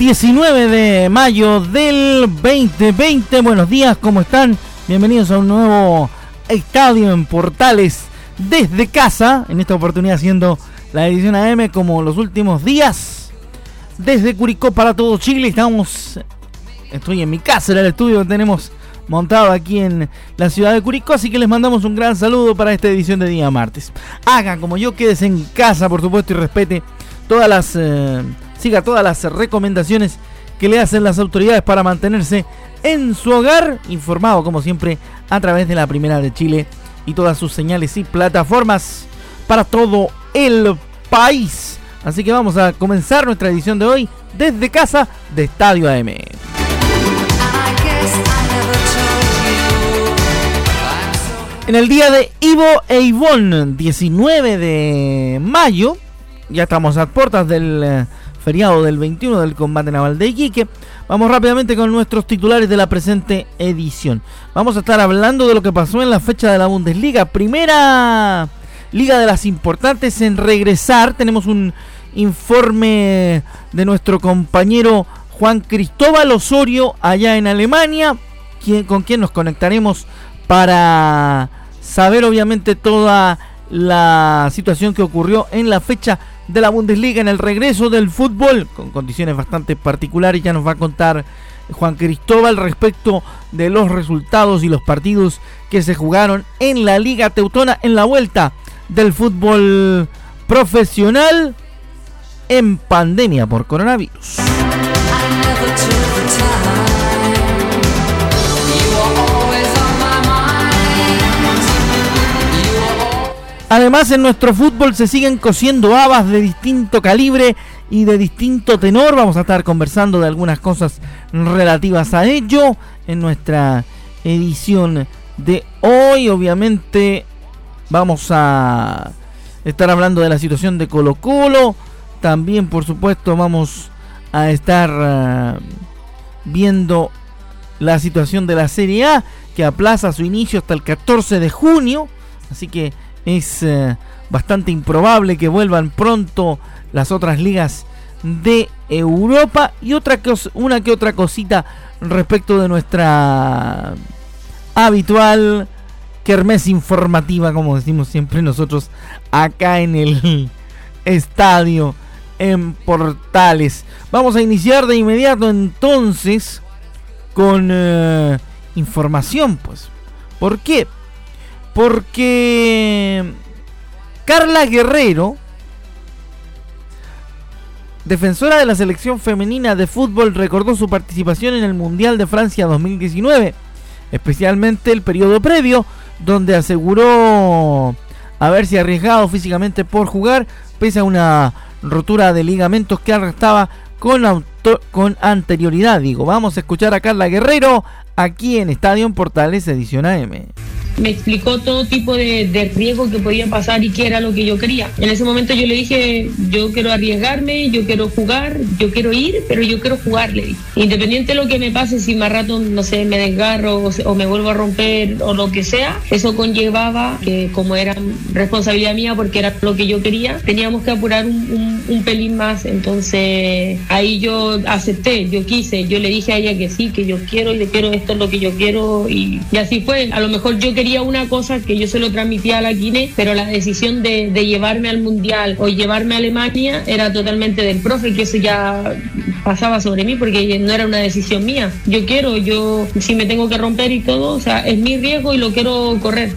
19 de mayo del 2020. Buenos días, ¿cómo están? Bienvenidos a un nuevo estadio en Portales desde casa. En esta oportunidad haciendo la edición AM como los últimos días. Desde Curicó para todo Chile. Estamos. Estoy en mi casa, en el estudio que tenemos montado aquí en la ciudad de Curicó. Así que les mandamos un gran saludo para esta edición de día martes. Hagan como yo, quédese en casa, por supuesto, y respete todas las. Eh, siga todas las recomendaciones que le hacen las autoridades para mantenerse en su hogar, informado como siempre a través de la Primera de Chile y todas sus señales y plataformas para todo el país. Así que vamos a comenzar nuestra edición de hoy desde casa de Estadio AM. En el día de Ivo e Ivonne, 19 de mayo, ya estamos a puertas del eh, feriado del 21 del combate naval de Iquique. Vamos rápidamente con nuestros titulares de la presente edición. Vamos a estar hablando de lo que pasó en la fecha de la Bundesliga. Primera liga de las importantes en regresar. Tenemos un informe de nuestro compañero Juan Cristóbal Osorio allá en Alemania, con quien nos conectaremos para saber obviamente toda la situación que ocurrió en la fecha de la Bundesliga en el regreso del fútbol, con condiciones bastante particulares. Ya nos va a contar Juan Cristóbal respecto de los resultados y los partidos que se jugaron en la Liga Teutona en la vuelta del fútbol profesional en pandemia por coronavirus. Además, en nuestro fútbol se siguen cosiendo habas de distinto calibre y de distinto tenor. Vamos a estar conversando de algunas cosas relativas a ello en nuestra edición de hoy. Obviamente vamos a estar hablando de la situación de Colo Colo. También, por supuesto, vamos a estar uh, viendo la situación de la Serie A que aplaza su inicio hasta el 14 de junio. Así que es eh, bastante improbable que vuelvan pronto las otras ligas de Europa y otra una que otra cosita respecto de nuestra habitual kermés informativa, como decimos siempre nosotros acá en el estadio en Portales. Vamos a iniciar de inmediato entonces con eh, información, pues. ¿Por qué? Porque Carla Guerrero, defensora de la selección femenina de fútbol, recordó su participación en el Mundial de Francia 2019, especialmente el periodo previo, donde aseguró haberse arriesgado físicamente por jugar, pese a una rotura de ligamentos que arrastraba con, anterioridad. Digo, vamos a escuchar a Carla Guerrero aquí en Estadio Portales Edición AM me explicó todo tipo de, de riesgo que podía pasar y qué era lo que yo quería. En ese momento yo le dije, yo quiero arriesgarme, yo quiero jugar, yo quiero ir, pero yo quiero jugar, le dije. Independiente de lo que me pase, si más rato, no sé, me desgarro o, me vuelvo a romper o lo que sea, eso conllevaba que como era responsabilidad mía porque era lo que yo quería, teníamos que apurar un, un, pelín más. Entonces ahí yo acepté, yo quise, yo le dije a ella que sí, que yo quiero y le quiero esto es lo que yo quiero y, y así fue. A lo mejor yo quería una cosa que yo se lo transmitía a la Guinea, pero la decisión de, llevarme al Mundial o llevarme a Alemania era totalmente del profe, que eso ya pasaba sobre mí porque no era una decisión mía. Yo quiero, yo si me tengo que romper y todo, o sea, es mi riesgo y lo quiero correr.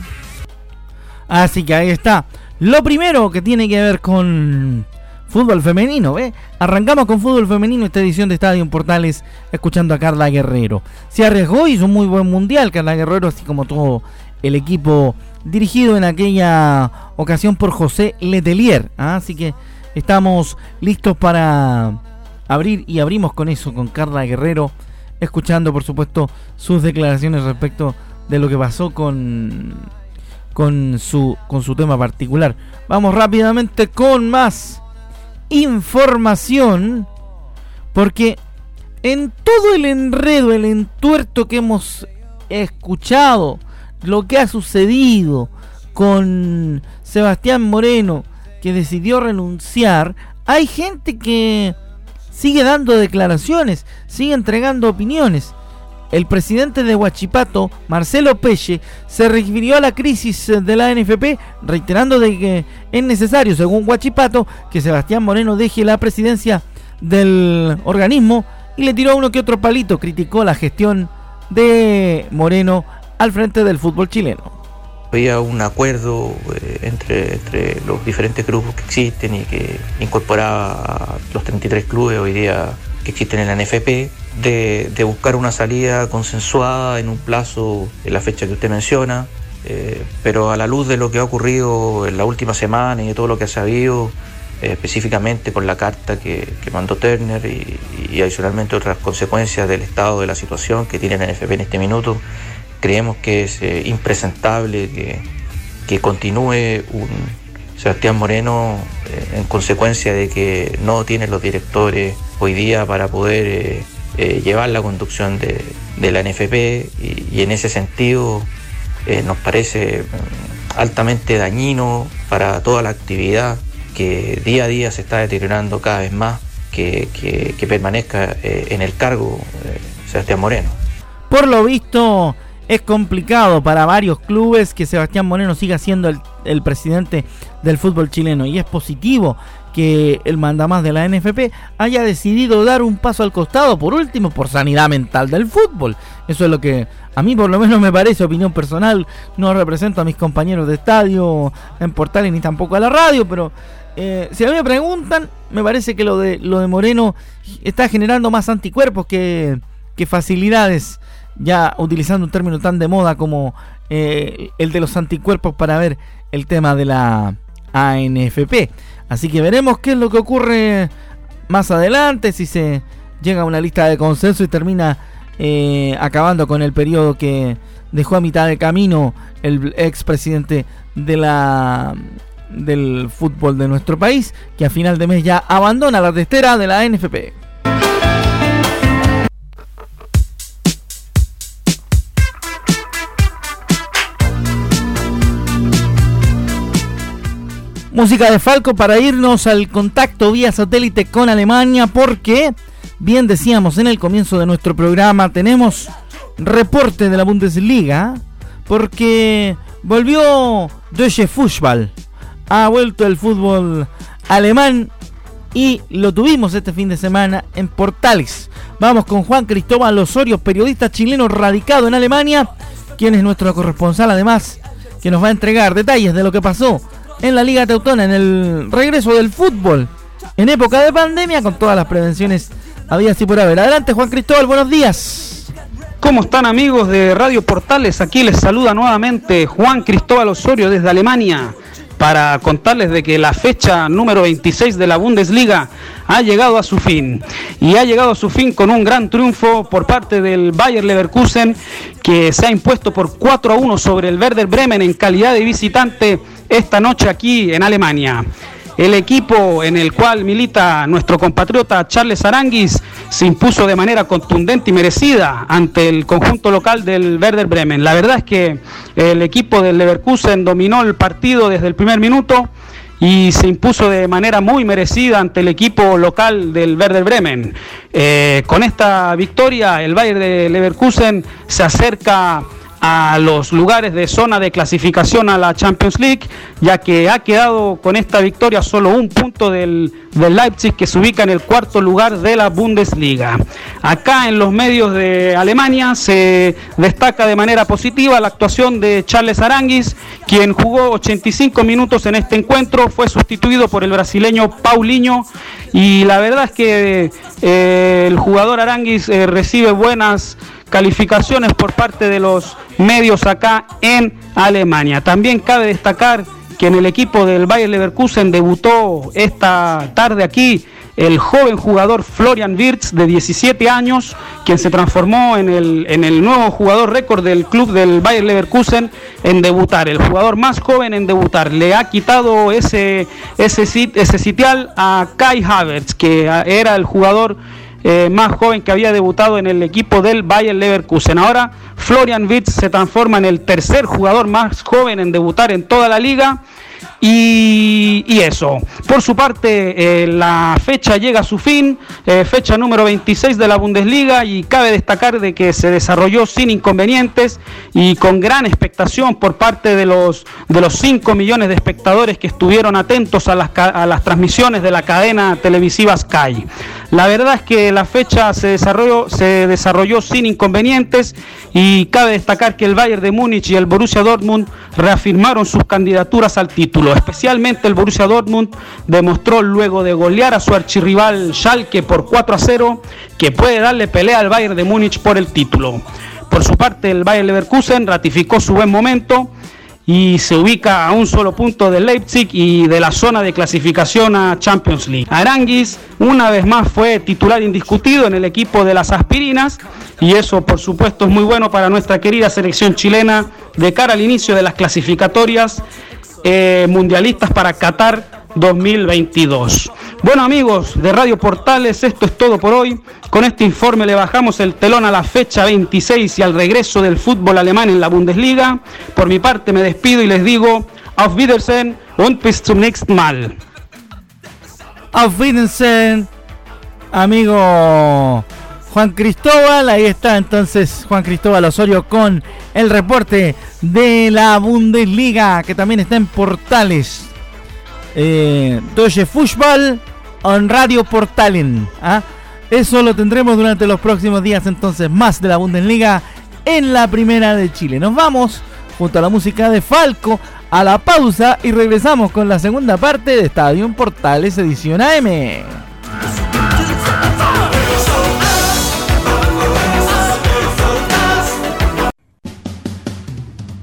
Así que ahí está. Lo primero que tiene que ver con fútbol femenino, ¿ve? Arrancamos con fútbol femenino esta edición de Estadio Portales escuchando a Carla Guerrero. Se arriesgó, hizo un muy buen mundial Carla Guerrero, así como todo el equipo dirigido en aquella ocasión por José Letelier. ¿ah? Así que estamos listos para abrir y abrimos con eso, con Carla Guerrero, escuchando por supuesto sus declaraciones respecto de lo que pasó con, con, su, con su tema particular. Vamos rápidamente con más información, porque en todo el enredo, el entuerto que hemos escuchado, lo que ha sucedido con Sebastián Moreno, que decidió renunciar, hay gente que sigue dando declaraciones, sigue entregando opiniones. El presidente de Huachipato, Marcelo Peche, se refirió a la crisis de la NFP, reiterando de que es necesario, según Huachipato, que Sebastián Moreno deje la presidencia del organismo y le tiró uno que otro palito, criticó la gestión de Moreno al frente del fútbol chileno. Había un acuerdo eh, entre, entre los diferentes grupos que existen y que incorporaba a los 33 clubes hoy día que existen en la NFP, de, buscar una salida consensuada en un plazo, en la fecha que usted menciona, eh, pero a la luz de lo que ha ocurrido en la última semana y de todo lo que ha sabido, eh, específicamente por la carta que, mandó Turner y, y, adicionalmente otras consecuencias del estado de la situación que tiene la NFP en este minuto, creemos que es eh, impresentable que, que, continúe un Sebastián Moreno eh, en consecuencia de que no tiene los directores hoy día para poder eh, llevar la conducción de, de la NFP y, y, en ese sentido nos parece mm, altamente dañino para toda la actividad que día a día se está deteriorando cada vez más que, que, que permanezca en el cargo Sebastián Moreno. Por lo visto, es complicado para varios clubes que Sebastián Moreno siga siendo el, presidente del fútbol chileno y es positivo que el mandamás de la NFP haya decidido dar un paso al costado, por último, por sanidad mental del fútbol. Eso es lo que a mí por lo menos me parece opinión personal. No represento a mis compañeros de estadio en Portales ni tampoco a la radio, pero eh, si a mí me preguntan, me parece que lo de, lo de Moreno está generando más anticuerpos que, que facilidades ya utilizando un término tan de moda como eh, el de los anticuerpos para ver el tema de la ANFP. Así que veremos qué es lo que ocurre más adelante, si se llega a una lista de consenso y termina eh, acabando con el periodo que dejó a mitad de camino el expresidente de la del fútbol de nuestro país, que a final de mes ya abandona la testera de la ANFP. Música de Falco para irnos al contacto vía satélite con Alemania porque, bien decíamos en el comienzo de nuestro programa, tenemos reporte de la Bundesliga porque volvió Deutsche Fußball, ha vuelto el fútbol alemán y lo tuvimos este fin de semana en Portales. Vamos con Juan Cristóbal Osorio, periodista chileno radicado en Alemania, quien es nuestro corresponsal además, que nos va a entregar detalles de lo que pasó en la Liga Teutona, en el regreso del fútbol, en época de pandemia, con todas las prevenciones había así por haber. Adelante, Juan Cristóbal, buenos días. ¿Cómo están amigos de Radio Portales? Aquí les saluda nuevamente Juan Cristóbal Osorio desde Alemania para contarles de que la fecha número 26 de la Bundesliga ha llegado a su fin y ha llegado a su fin con un gran triunfo por parte del Bayer Leverkusen que se ha impuesto por 4 a 1 sobre el Werder Bremen en calidad de visitante esta noche aquí en Alemania. El equipo en el cual milita nuestro compatriota Charles Aranguis se impuso de manera contundente y merecida ante el conjunto local del Werder Bremen. La verdad es que el equipo del Leverkusen dominó el partido desde el primer minuto y se impuso de manera muy merecida ante el equipo local del Werder Bremen. Eh, con esta victoria, el Bayern de Leverkusen se acerca a los lugares de zona de clasificación a la Champions League, ya que ha quedado con esta victoria solo un punto del, Leipzig que se ubica en el cuarto lugar de la Bundesliga. Acá en los medios de Alemania se destaca de manera positiva la actuación de Charles Aranguis, quien jugó 85 minutos en este encuentro, fue sustituido por el brasileño Paulinho y la verdad es que eh, el jugador Aranguis eh, recibe buenas calificaciones por parte de los medios acá en Alemania. También cabe destacar que en el equipo del Bayer Leverkusen debutó esta tarde aquí el joven jugador Florian Wirtz de 17 años, quien se transformó en el, en el nuevo jugador récord del club del Bayer Leverkusen en debutar, el jugador más joven en debutar. Le ha quitado ese, ese, ese sitial a Kai Havertz, que era el jugador eh, más joven que había debutado en el equipo del Bayern Leverkusen. Ahora Florian Wirtz se transforma en el tercer jugador más joven en debutar en toda la liga y, eso, por su parte, eh, la fecha llega a su fin, eh, fecha número 26 de la Bundesliga y cabe destacar de que se desarrolló sin inconvenientes y con gran expectación por parte de los, de los 5 millones de espectadores que estuvieron atentos a las, a las transmisiones de la cadena televisiva Sky. La verdad es que la fecha se desarrolló, se desarrolló sin inconvenientes y cabe destacar que el Bayern de Múnich y el Borussia Dortmund reafirmaron sus candidaturas al título. Especialmente el Borussia Dortmund demostró luego de golear a su archirrival Schalke por 4 a 0 que puede darle pelea al Bayern de Múnich por el título. Por su parte, el Bayern Leverkusen ratificó su buen momento y se ubica a un solo punto del Leipzig y de la zona de clasificación a Champions League. Aranguis una vez más fue titular indiscutido en el equipo de las aspirinas y eso por supuesto es muy bueno para nuestra querida selección chilena de cara al inicio de las clasificatorias eh, mundialistas para Qatar 2022. Bueno amigos de Radio Portales, esto es todo por hoy. Con este informe le bajamos el telón a la fecha 26 y al regreso del fútbol alemán en la Bundesliga. Por mi parte me despido y les digo, auf Wiedersehen und bis zum nächsten Mal. Auf Wiedersehen, amigo Juan Cristóbal. Ahí está entonces Juan Cristóbal Osorio con el reporte de la Bundesliga que también está en portales. Eh, Deutsche Fußball en Radio Portalen. ¿ah? Eso lo tendremos durante los próximos días entonces, más de la Bundesliga en la primera de Chile. Nos vamos junto a la música de Falco a la pausa y regresamos con la segunda parte de Estadio Portales Edición AM.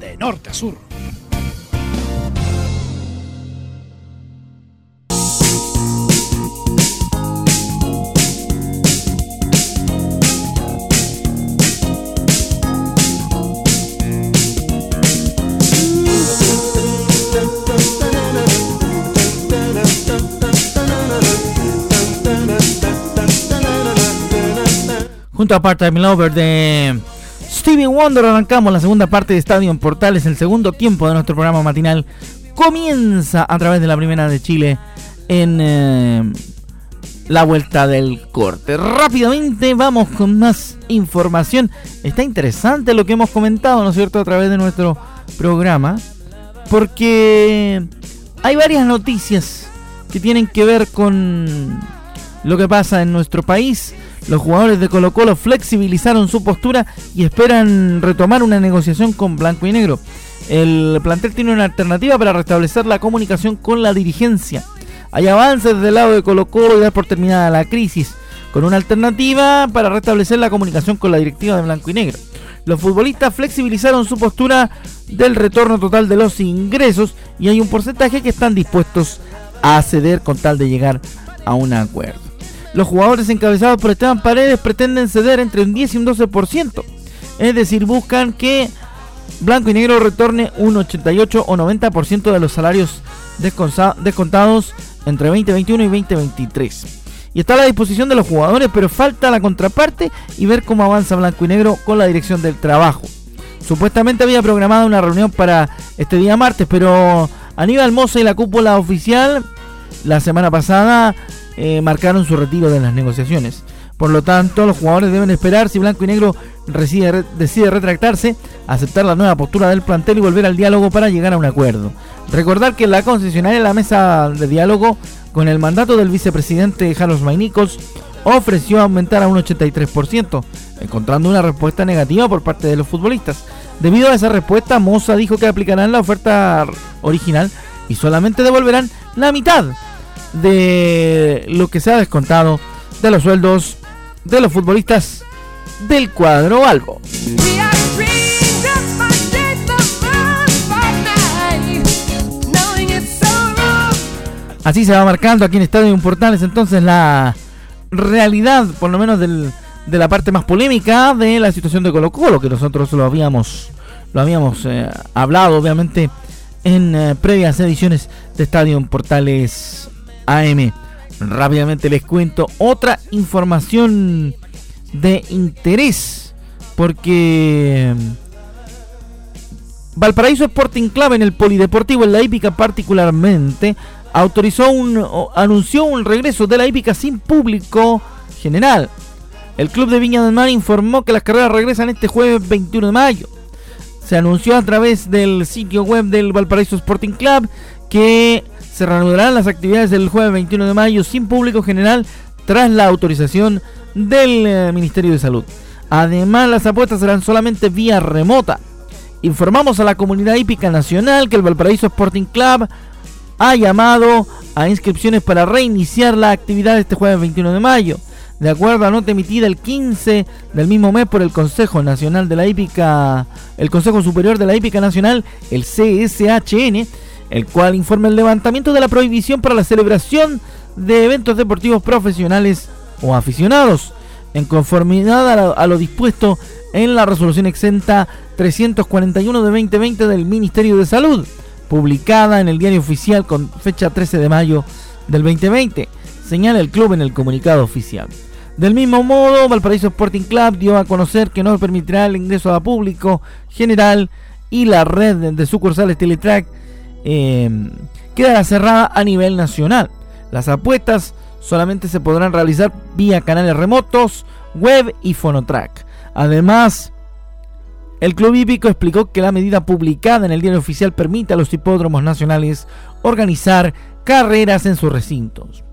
de norte a sur. Junto a Part-Time Lover de Stevie Wonder arrancamos la segunda parte de Estadio en Portales. El segundo tiempo de nuestro programa matinal comienza a través de la primera de Chile en eh, la vuelta del corte. Rápidamente vamos con más información. Está interesante lo que hemos comentado, ¿no es cierto?, a través de nuestro programa. Porque hay varias noticias que tienen que ver con lo que pasa en nuestro país los jugadores de Colo Colo flexibilizaron su postura y esperan retomar una negociación con Blanco y Negro. El plantel tiene una alternativa para restablecer la comunicación con la dirigencia. Hay avances del lado de Colo Colo y dar por terminada la crisis, con una alternativa para restablecer la comunicación con la directiva de Blanco y Negro. Los futbolistas flexibilizaron su postura del retorno total de los ingresos y hay un porcentaje que están dispuestos a ceder con tal de llegar a un acuerdo. Los jugadores encabezados por Esteban Paredes pretenden ceder entre un 10 y un 12%. Es decir, buscan que Blanco y Negro retorne un 88 o 90% de los salarios descontados entre 2021 y 2023. Y está a la disposición de los jugadores, pero falta la contraparte y ver cómo avanza Blanco y Negro con la dirección del trabajo. Supuestamente había programado una reunión para este día martes, pero Aníbal Mosa y la cúpula oficial la semana pasada eh, marcaron su retiro de las negociaciones. Por lo tanto, los jugadores deben esperar si Blanco y Negro decide retractarse, aceptar la nueva postura del plantel y volver al diálogo para llegar a un acuerdo. Recordar que la concesionaria la mesa de diálogo con el mandato del vicepresidente Carlos Mainicos ofreció aumentar a un 83%, encontrando una respuesta negativa por parte de los futbolistas. Debido a esa respuesta, Moza dijo que aplicarán la oferta original y solamente devolverán la mitad de lo que se ha descontado de los sueldos de los futbolistas del cuadro albo. Así se va marcando aquí en Estadio Importales entonces la realidad, por lo menos del, de la parte más polémica de la situación de Colo Colo, que nosotros lo habíamos, lo habíamos eh, hablado obviamente en eh, previas ediciones de Estadio Portales AM. Rápidamente les cuento otra información de interés. Porque mm, Valparaíso Sporting Club en el Polideportivo, en la hípica particularmente, autorizó un, anunció un regreso de la hípica sin público general. El club de Viña del Mar informó que las carreras regresan este jueves 21 de mayo. Se anunció a través del sitio web del Valparaíso Sporting Club que se reanudarán las actividades del jueves 21 de mayo sin público general tras la autorización del eh, Ministerio de Salud. Además, las apuestas serán solamente vía remota. Informamos a la comunidad hípica nacional que el Valparaíso Sporting Club ha llamado a inscripciones para reiniciar la actividad este jueves 21 de mayo. De acuerdo a nota emitida el 15 del mismo mes por el Consejo Nacional de la Hípica, el Consejo Superior de la Hípica Nacional, el CSHN, el cual informa el levantamiento de la prohibición para la celebración de eventos deportivos profesionales o aficionados, en conformidad a lo, dispuesto en la resolución exenta 341 de 2020 del Ministerio de Salud, publicada en el diario oficial con fecha 13 de mayo del 2020, señala el club en el comunicado oficial. Del mismo modo, Valparaíso Sporting Club dio a conocer que no permitirá el ingreso a público general y la red de sucursales Teletrack eh, quedará cerrada a nivel nacional. Las apuestas solamente se podrán realizar vía canales remotos, web y Fonotrack. Además, el Club Hípico explicó que la medida publicada en el diario oficial permite a los hipódromos nacionales organizar carreras en sus recintos.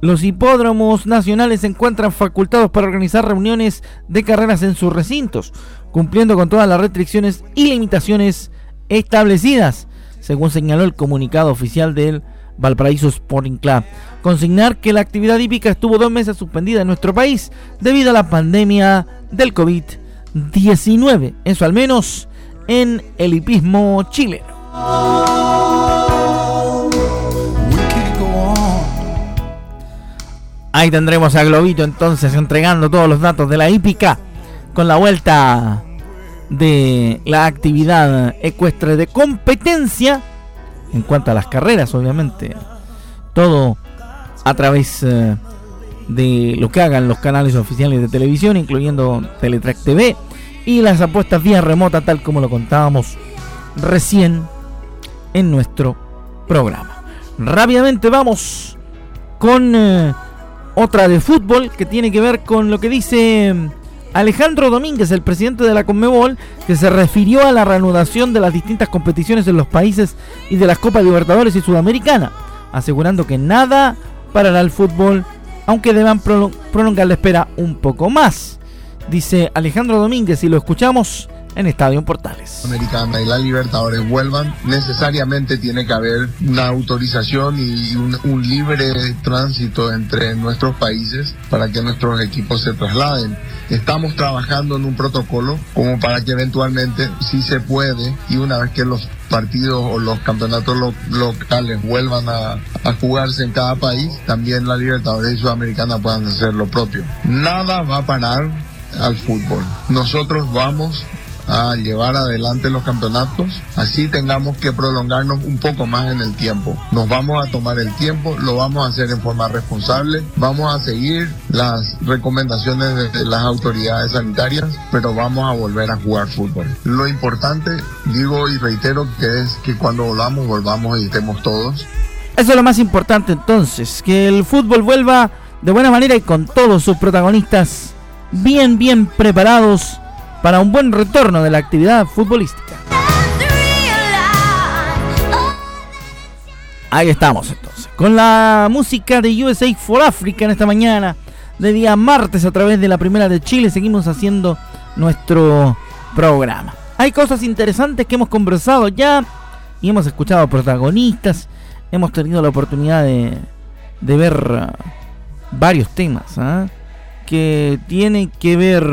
Los hipódromos nacionales se encuentran facultados para organizar reuniones de carreras en sus recintos, cumpliendo con todas las restricciones y limitaciones establecidas, según señaló el comunicado oficial del Valparaíso Sporting Club. Consignar que la actividad hípica estuvo dos meses suspendida en nuestro país debido a la pandemia del COVID-19. Eso al menos en el hipismo chileno. Ahí tendremos a Globito entonces entregando todos los datos de la hípica con la vuelta de la actividad ecuestre de competencia en cuanto a las carreras, obviamente. Todo a través eh, de lo que hagan los canales oficiales de televisión, incluyendo Teletrack TV y las apuestas vía remota, tal como lo contábamos recién en nuestro programa. Rápidamente vamos con eh, otra de fútbol que tiene que ver con lo que dice Alejandro Domínguez, el presidente de la Conmebol, que se refirió a la reanudación de las distintas competiciones en los países y de las Copas Libertadores y Sudamericana, asegurando que nada parará el fútbol, aunque deban prolongar la espera un poco más. Dice Alejandro Domínguez y lo escuchamos en Estadio Portales. Americana y la Libertadores vuelvan, necesariamente tiene que haber una autorización y un, libre tránsito entre nuestros países para que nuestros equipos se trasladen. Estamos trabajando en un protocolo como para que eventualmente, si se puede, y una vez que los partidos o los campeonatos locales vuelvan a, a, jugarse en cada país, también la Libertadores y Sudamericana puedan hacer lo propio. Nada va a parar al fútbol. Nosotros vamos a llevar adelante los campeonatos, así tengamos que prolongarnos un poco más en el tiempo. Nos vamos a tomar el tiempo, lo vamos a hacer en forma responsable, vamos a seguir las recomendaciones de las autoridades sanitarias, pero vamos a volver a jugar fútbol. Lo importante, digo y reitero, que es que cuando volvamos, volvamos y estemos todos. Eso es lo más importante entonces, que el fútbol vuelva de buena manera y con todos sus protagonistas bien, bien preparados para un buen retorno de la actividad futbolística. Ahí estamos entonces, con la música de USA for Africa en esta mañana de día martes a través de la primera de Chile. Seguimos haciendo nuestro programa. Hay cosas interesantes que hemos conversado ya y hemos escuchado protagonistas. Hemos tenido la oportunidad de, de ver uh, varios temas ¿ah? que tienen que ver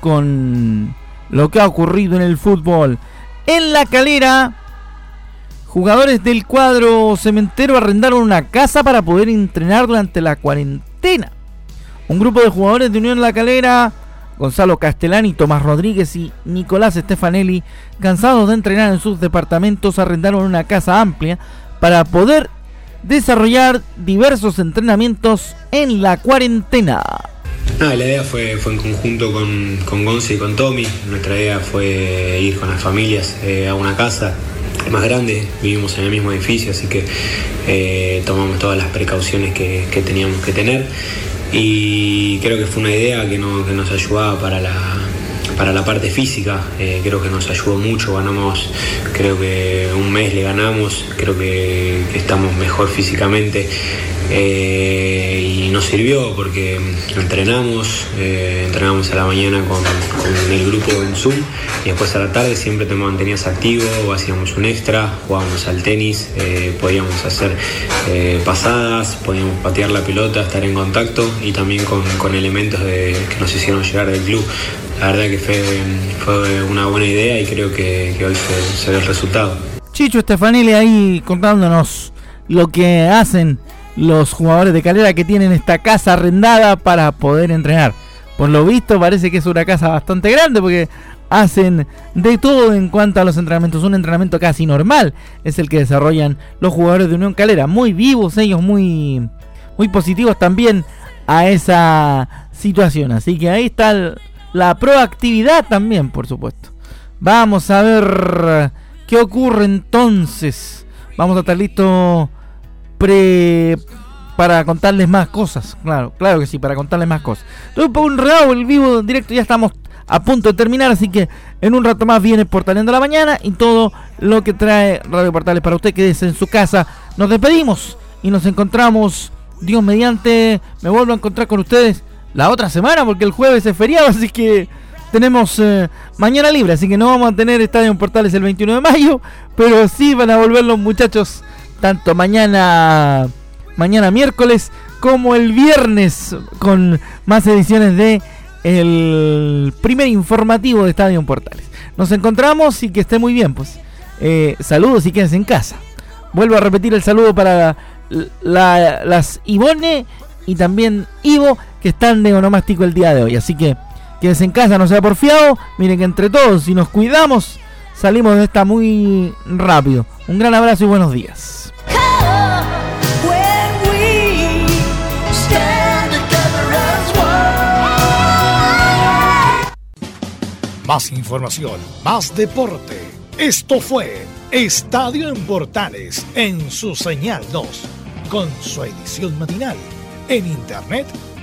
con lo que ha ocurrido en el fútbol. En la calera, jugadores del cuadro cementero arrendaron una casa para poder entrenar durante la cuarentena. Un grupo de jugadores de Unión La Calera, Gonzalo Castellani, Tomás Rodríguez y Nicolás Stefanelli, cansados de entrenar en sus departamentos, arrendaron una casa amplia para poder desarrollar diversos entrenamientos en la cuarentena. No, la idea fue, fue en conjunto con, con y con Tommy. Nuestra idea fue ir con las familias eh, a una casa más grande. Vivimos en el mismo edificio, así que eh, tomamos todas las precauciones que, teníamos que tener. Y creo que fue una idea que, nos ayudaba para la, para la parte física, eh, creo que nos ayudó mucho, ganamos, creo que un mes le ganamos, creo que estamos mejor físicamente. Eh, y nos sirvió porque entrenamos, eh, entrenamos a la mañana con, el grupo en Zoom y después a la tarde siempre te mantenías activo, hacíamos un extra, jugábamos al tenis, eh, podíamos hacer pasadas, podíamos patear la pelota, estar en contacto y también con, elementos que nos hicieron llegar del club. La verdad que fue, fue una buena idea y creo que, hoy se, ve el resultado. Chicho Estefanile ahí contándonos lo que hacen los jugadores de Calera que tienen esta casa arrendada para poder entrenar. Por lo visto parece que es una casa bastante grande porque hacen de todo en cuanto a los entrenamientos. Un entrenamiento casi normal es el que desarrollan los jugadores de Unión Calera. Muy vivos ellos, muy, muy positivos también a esa situación. Así que ahí está la proactividad también, por supuesto. Vamos a ver qué ocurre entonces. Vamos a estar listos pre para contarles más cosas. Claro, claro que sí, para contarles más cosas. Un poco el vivo directo, ya estamos a punto de terminar, así que en un rato más viene Portaleando la Mañana y todo lo que trae Radio Portales para usted. Quédese en su casa. Nos despedimos y nos encontramos, Dios mediante, me vuelvo a encontrar con ustedes la otra semana porque el jueves es feriado, así que tenemos eh, mañana libre, así que no vamos a tener Estadio en Portales el 21 de mayo, pero sí van a volver los muchachos tanto mañana mañana miércoles como el viernes con más ediciones de el primer informativo de Estadio Portales. Nos encontramos y que esté muy bien, pues. Eh, saludos y quédense en casa. Vuelvo a repetir el saludo para las Ivone y también Ivo que están de onomástico el día de hoy. Así que quédense en casa, no sea porfiado. Miren que entre todos, si nos cuidamos, salimos de esta muy rápido. Un gran abrazo y buenos días. Más información, más deporte. Esto fue Estadio en Portales en su señal 2, con su edición matinal. En internet